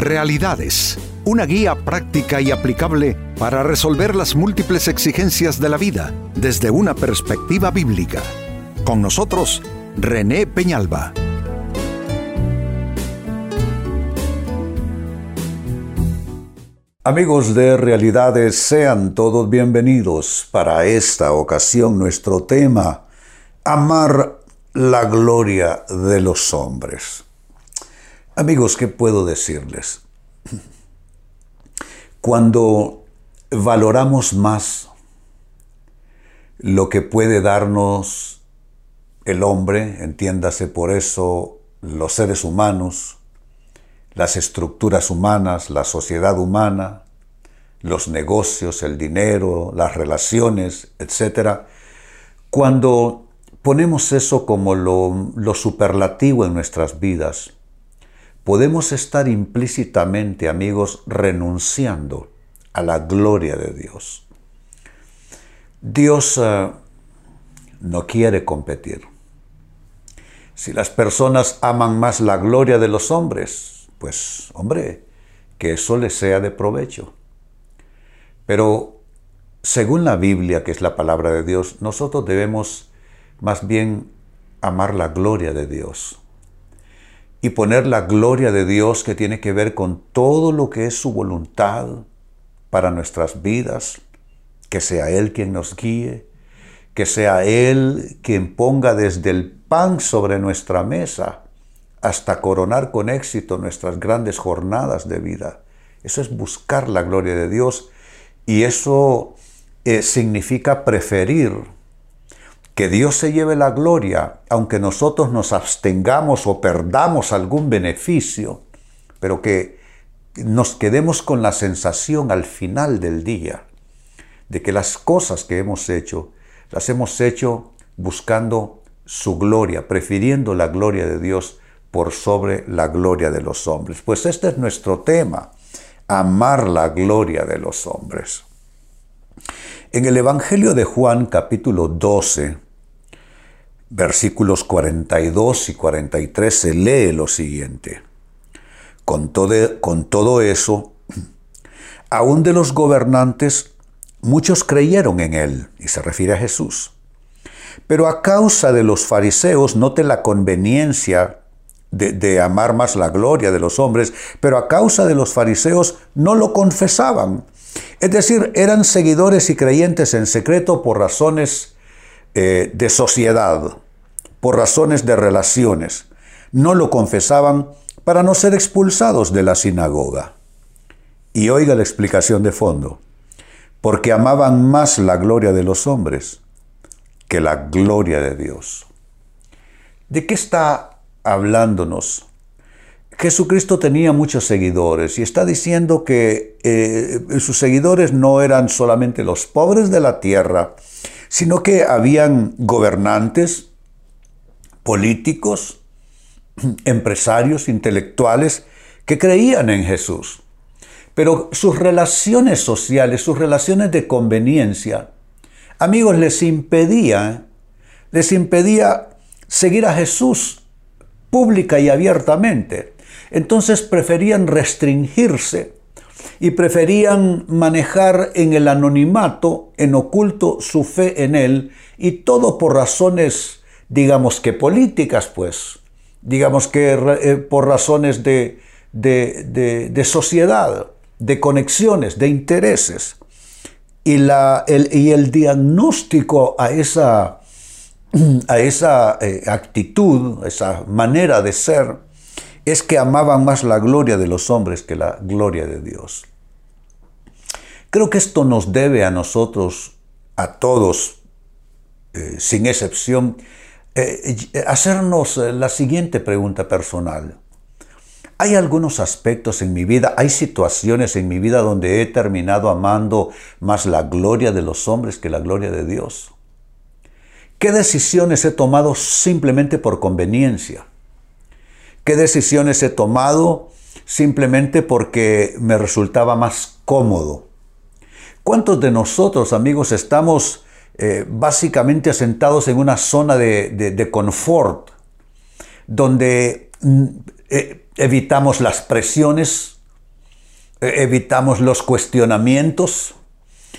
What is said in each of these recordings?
Realidades, una guía práctica y aplicable para resolver las múltiples exigencias de la vida desde una perspectiva bíblica. Con nosotros, René Peñalba. Amigos de Realidades, sean todos bienvenidos. Para esta ocasión nuestro tema, amar la gloria de los hombres. Amigos, ¿qué puedo decirles? Cuando valoramos más lo que puede darnos el hombre, entiéndase por eso los seres humanos, las estructuras humanas, la sociedad humana, los negocios, el dinero, las relaciones, etc. Cuando ponemos eso como lo, lo superlativo en nuestras vidas, podemos estar implícitamente, amigos, renunciando a la gloria de Dios. Dios uh, no quiere competir. Si las personas aman más la gloria de los hombres, pues hombre, que eso les sea de provecho. Pero según la Biblia, que es la palabra de Dios, nosotros debemos más bien amar la gloria de Dios y poner la gloria de Dios que tiene que ver con todo lo que es su voluntad para nuestras vidas, que sea Él quien nos guíe, que sea Él quien ponga desde el pan sobre nuestra mesa hasta coronar con éxito nuestras grandes jornadas de vida. Eso es buscar la gloria de Dios y eso eh, significa preferir que Dios se lleve la gloria, aunque nosotros nos abstengamos o perdamos algún beneficio, pero que nos quedemos con la sensación al final del día de que las cosas que hemos hecho, las hemos hecho buscando su gloria, prefiriendo la gloria de Dios por sobre la gloria de los hombres. Pues este es nuestro tema, amar la gloria de los hombres. En el Evangelio de Juan capítulo 12, versículos 42 y 43 se lee lo siguiente. Con todo, eso, aún de los gobernantes, muchos creyeron en él, y se refiere a Jesús. Pero a causa de los fariseos, note la conveniencia de, de, amar más la gloria de los hombres, pero a causa de los fariseos no lo confesaban. Es decir, eran seguidores y creyentes en secreto por razones eh, de sociedad, por razones de relaciones. No lo confesaban para no ser expulsados de la sinagoga. Y oiga la explicación de fondo. Porque amaban más la gloria de los hombres que la gloria de Dios. ¿De qué está hablándonos? Jesucristo tenía muchos seguidores y está diciendo que eh, sus seguidores no eran solamente los pobres de la tierra, sino que habían gobernantes, políticos, empresarios, intelectuales que creían en Jesús. Pero sus relaciones sociales, sus relaciones de conveniencia, amigos, les impedía, les impedía seguir a Jesús pública y abiertamente. Entonces preferían restringirse y preferían manejar en el anonimato, en oculto, su fe en Él, y todo por razones, digamos que políticas, pues, digamos que eh, por razones de, de, sociedad, de conexiones, de intereses. Y, la, el, y el diagnóstico a esa, a esa eh, actitud, esa manera de ser, es que amaban más la gloria de los hombres que la gloria de Dios. Creo que esto nos debe a nosotros, a todos, eh, sin excepción, eh, hacernos eh, la siguiente pregunta personal. Hay algunos aspectos en mi vida, hay situaciones en mi vida donde he terminado amando más la gloria de los hombres que la gloria de Dios. ¿Qué decisiones he tomado simplemente por conveniencia? ¿Qué decisiones he tomado simplemente porque me resultaba más cómodo? ¿Cuántos de nosotros, amigos, estamos eh, básicamente asentados en una zona de, confort, donde mm, eh, evitamos las presiones e, evitamos los cuestionamientos,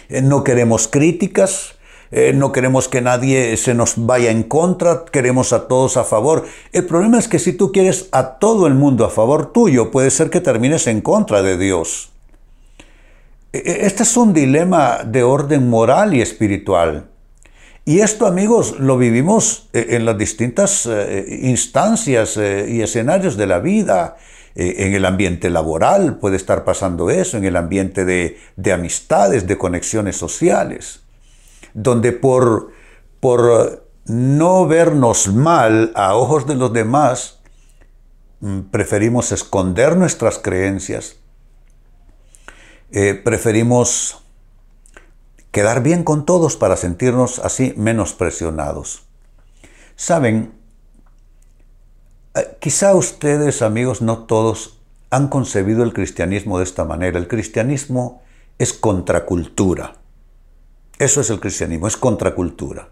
eh, no queremos críticas, eh, no queremos que nadie se nos vaya en contra, queremos a todos a favor. El problema es que si tú quieres a todo el mundo a favor tuyo, puede ser que termines en contra de Dios. E, e, este es un dilema de orden moral y espiritual. Y esto, amigos, lo vivimos eh, en las distintas instancias y escenarios de la vida. En el ambiente laboral puede estar pasando eso, en el ambiente de amistades, de conexiones sociales donde por, por no vernos mal a ojos de los demás, mm, preferimos esconder nuestras creencias, eh, preferimos quedar bien con todos para sentirnos así menos presionados. Saben, eh, quizá ustedes, amigos, no todos han concebido el cristianismo de esta manera. El cristianismo es contracultura. Eso es el cristianismo, es contracultura.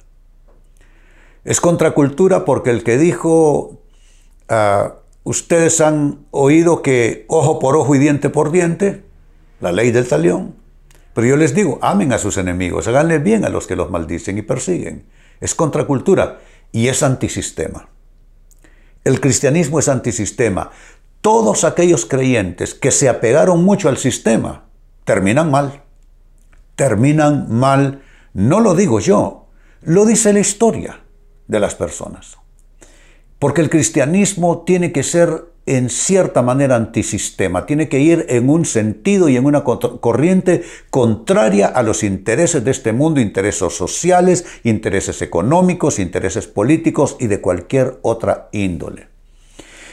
Es contracultura porque el que dijo, ah, ustedes han oído que ojo por ojo y diente por diente, la ley del talión, pero yo les digo, amen a sus enemigos, háganle bien a los que los maldicen y persiguen. Es contracultura y es antisistema. El cristianismo es antisistema. Todos aquellos creyentes que se apegaron mucho al sistema terminan mal terminan mal, no lo digo yo, lo dice la historia de las personas. Porque el cristianismo tiene que ser en cierta manera antisistema, tiene que ir en un sentido y en una corriente contraria a los intereses de este mundo, intereses sociales, intereses económicos, intereses políticos y de cualquier otra índole.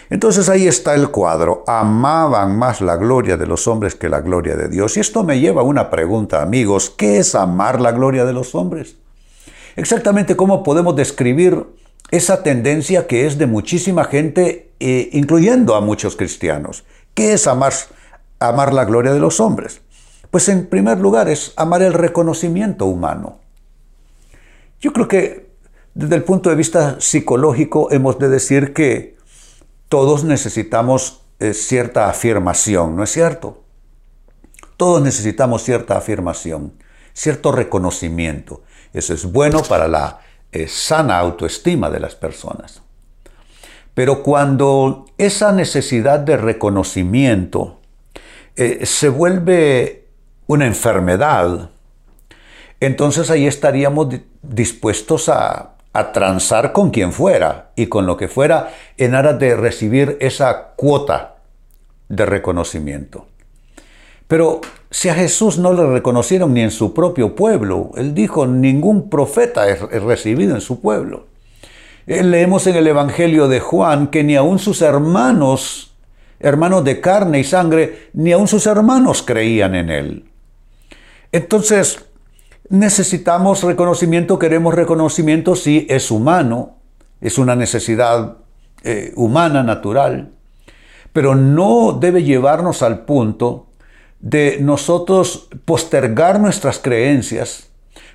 Entonces ahí está el cuadro. Amaban más la gloria de los hombres que la gloria de Dios. Y esto me lleva a una pregunta, amigos. ¿Qué es amar la gloria de los hombres? Exactamente cómo podemos describir esa tendencia que es de muchísima gente, eh, incluyendo a muchos cristianos. ¿Qué es amar, amar la gloria de los hombres? Pues en primer lugar es amar el reconocimiento humano. Yo creo que desde el punto de vista psicológico hemos de decir que todos necesitamos eh, cierta afirmación, ¿no es cierto? Todos necesitamos cierta afirmación, cierto reconocimiento. Eso es bueno para la eh, sana autoestima de las personas. Pero cuando esa necesidad de reconocimiento eh, se vuelve una enfermedad, entonces ahí estaríamos dispuestos a a transar con quien fuera y con lo que fuera en aras de recibir esa cuota de reconocimiento. Pero si a Jesús no le reconocieron ni en su propio pueblo, él dijo, ningún profeta es recibido en su pueblo. Leemos en el Evangelio de Juan que ni aun sus hermanos, hermanos de carne y sangre, ni aun sus hermanos creían en él. Entonces, Necesitamos reconocimiento, queremos reconocimiento, sí, es humano, es una necesidad eh, humana, natural, pero no debe llevarnos al punto de nosotros postergar nuestras creencias,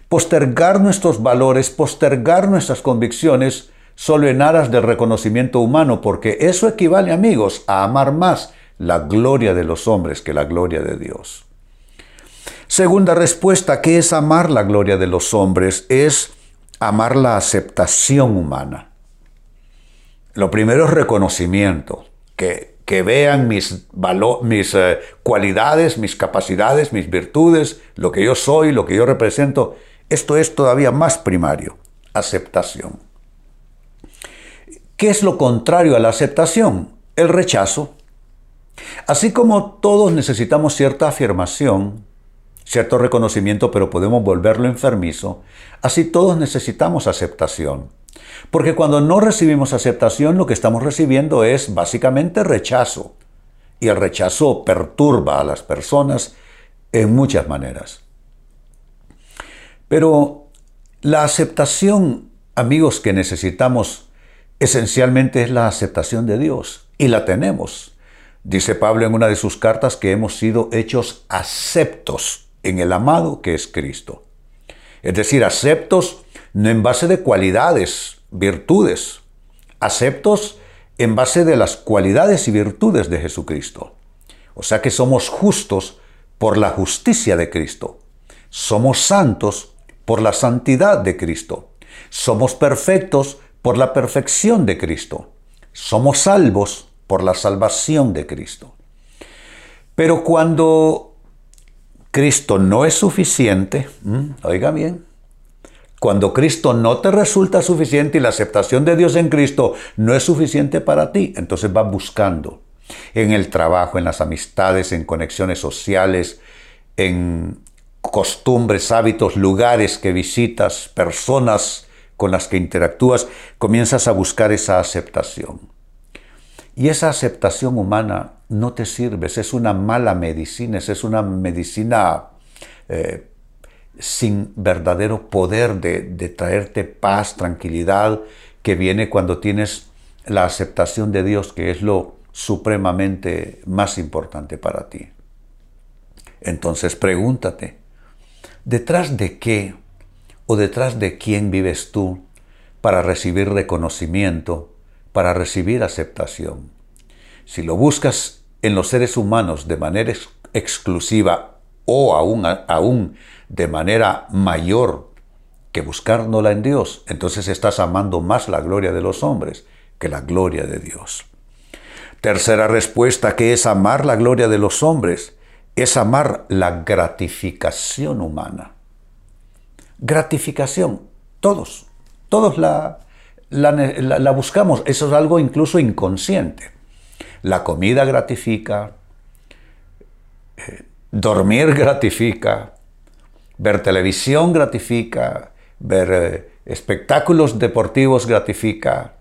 postergar nuestros valores, postergar nuestras convicciones solo en aras del reconocimiento humano, porque eso equivale, amigos, a amar más la gloria de los hombres que la gloria de Dios. Segunda respuesta, ¿qué es amar la gloria de los hombres? Es amar la aceptación humana. Lo primero es reconocimiento, que, que vean mis, mis eh, cualidades, mis capacidades, mis virtudes, lo que yo soy, lo que yo represento. Esto es todavía más primario, aceptación. ¿Qué es lo contrario a la aceptación? El rechazo. Así como todos necesitamos cierta afirmación, cierto reconocimiento, pero podemos volverlo enfermizo. Así todos necesitamos aceptación. Porque cuando no recibimos aceptación, lo que estamos recibiendo es básicamente rechazo. Y el rechazo perturba a las personas en muchas maneras. Pero la aceptación, amigos, que necesitamos esencialmente es la aceptación de Dios. Y la tenemos. Dice Pablo en una de sus cartas que hemos sido hechos aceptos en el amado que es Cristo. Es decir, aceptos no en base de cualidades, virtudes, aceptos en base de las cualidades y virtudes de Jesucristo. O sea que somos justos por la justicia de Cristo. Somos santos por la santidad de Cristo. Somos perfectos por la perfección de Cristo. Somos salvos por la salvación de Cristo. Pero cuando Cristo no es suficiente, oiga bien, cuando Cristo no te resulta suficiente y la aceptación de Dios en Cristo no es suficiente para ti, entonces vas buscando en el trabajo, en las amistades, en conexiones sociales, en costumbres, hábitos, lugares que visitas, personas con las que interactúas, comienzas a buscar esa aceptación. Y esa aceptación humana no te sirve, es una mala medicina, es una medicina eh, sin verdadero poder de, de traerte paz, tranquilidad, que viene cuando tienes la aceptación de Dios, que es lo supremamente más importante para ti. Entonces pregúntate, ¿detrás de qué o detrás de quién vives tú para recibir reconocimiento, para recibir aceptación? Si lo buscas en los seres humanos de manera exclusiva o aún, aún de manera mayor que buscándola en Dios, entonces estás amando más la gloria de los hombres que la gloria de Dios. Tercera respuesta, que es amar la gloria de los hombres, es amar la gratificación humana. Gratificación, todos, todos la, la, buscamos, eso es algo incluso inconsciente. La comida gratifica, eh, dormir gratifica, ver televisión gratifica, ver eh, espectáculos deportivos gratifica,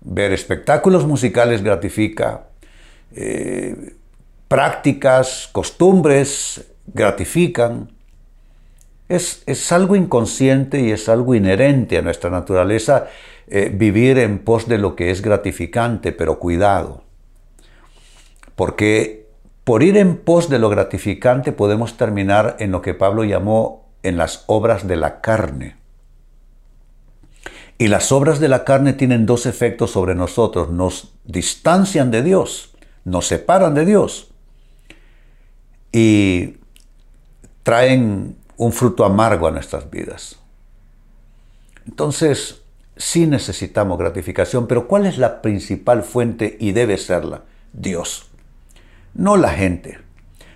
ver espectáculos musicales gratifica, eh, prácticas, costumbres gratifican. Es, algo inconsciente y es algo inherente a nuestra naturaleza vivir en pos de lo que es gratificante, pero cuidado. Porque por ir en pos de lo gratificante podemos terminar en lo que Pablo llamó en las obras de la carne. Y las obras de la carne tienen dos efectos sobre nosotros. Nos distancian de Dios, nos separan de Dios y traen un fruto amargo a nuestras vidas. Entonces, sí necesitamos gratificación, pero ¿cuál es la principal fuente y debe serla? Dios. No la gente,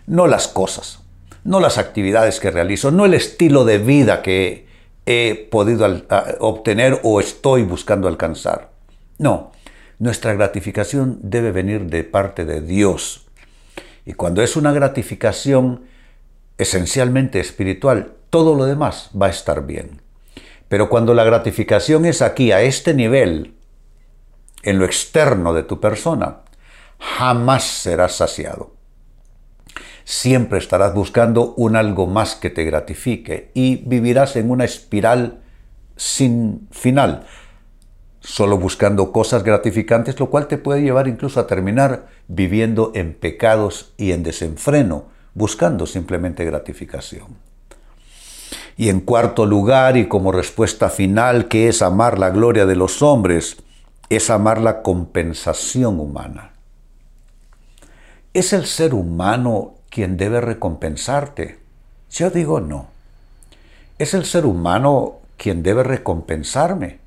no las cosas, no las actividades que realizo, no el estilo de vida que he podido obtener o estoy buscando alcanzar. No, nuestra gratificación debe venir de parte de Dios. Y cuando es una gratificación esencialmente espiritual, todo lo demás va a estar bien. Pero cuando la gratificación es aquí, a este nivel, en lo externo de tu persona, jamás serás saciado siempre estarás buscando un algo más que te gratifique y vivirás en una espiral sin final, solo buscando cosas gratificantes, lo cual te puede llevar incluso a terminar viviendo en pecados y en desenfreno, buscando simplemente gratificación. Y en cuarto lugar, y como respuesta final, que es amar la gloria de los hombres, es amar la compensación humana. ¿Es el ser humano quien debe recompensarte. Yo digo no. ¿Es el ser humano quien debe recompensarme?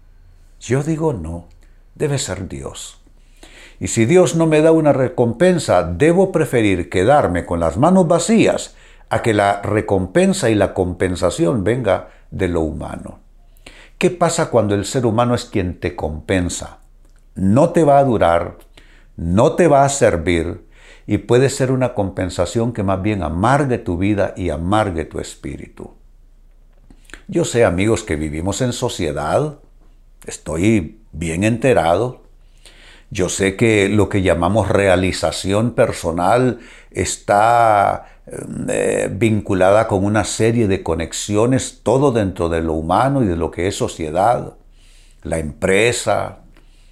Yo digo no. Debe ser Dios. Y si Dios no me da una recompensa, debo preferir quedarme con las manos vacías a que la recompensa y la compensación venga de lo humano. ¿Qué pasa cuando el ser humano es quien te compensa? No te va a durar, no te va a servir, y puede ser una compensación que más bien amargue tu vida y amargue tu espíritu. Yo sé, amigos, que vivimos en sociedad, estoy bien enterado. Yo sé que lo que llamamos realización personal está eh, vinculada con una serie de conexiones, todo dentro de lo humano y de lo que es sociedad, la empresa,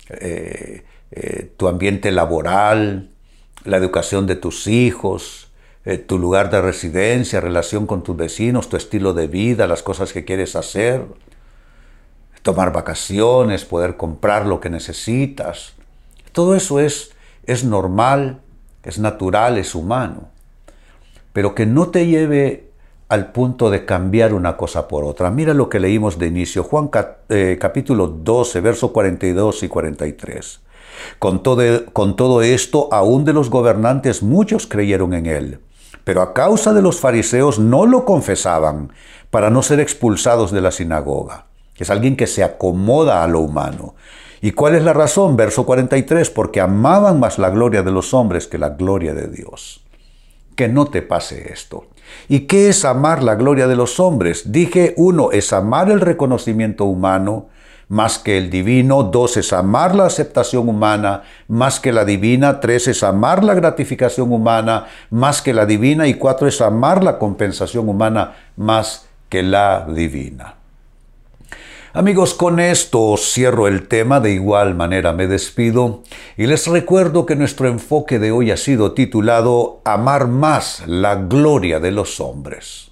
eh, eh, tu ambiente laboral, la educación de tus hijos, eh, tu lugar de residencia, relación con tus vecinos, tu estilo de vida, las cosas que quieres hacer, tomar vacaciones, poder comprar lo que necesitas. Todo eso es, es normal, es natural, es humano, pero que no te lleve al punto de cambiar una cosa por otra. Mira lo que leímos de inicio, Juan eh, capítulo 12, versos 42 y 43. Con todo, con todo esto, aún de los gobernantes muchos creyeron en él, pero a causa de los fariseos no lo confesaban para no ser expulsados de la sinagoga. Es alguien que se acomoda a lo humano. ¿Y cuál es la razón? Verso 43, porque amaban más la gloria de los hombres que la gloria de Dios. Que no te pase esto. ¿Y qué es amar la gloria de los hombres? Dije, uno es amar el reconocimiento humano más que el divino, dos es amar la aceptación humana más que la divina, tres es amar la gratificación humana más que la divina y cuatro es amar la compensación humana más que la divina. Amigos, con esto cierro el tema, de igual manera me despido y les recuerdo que nuestro enfoque de hoy ha sido titulado Amar más la gloria de los hombres.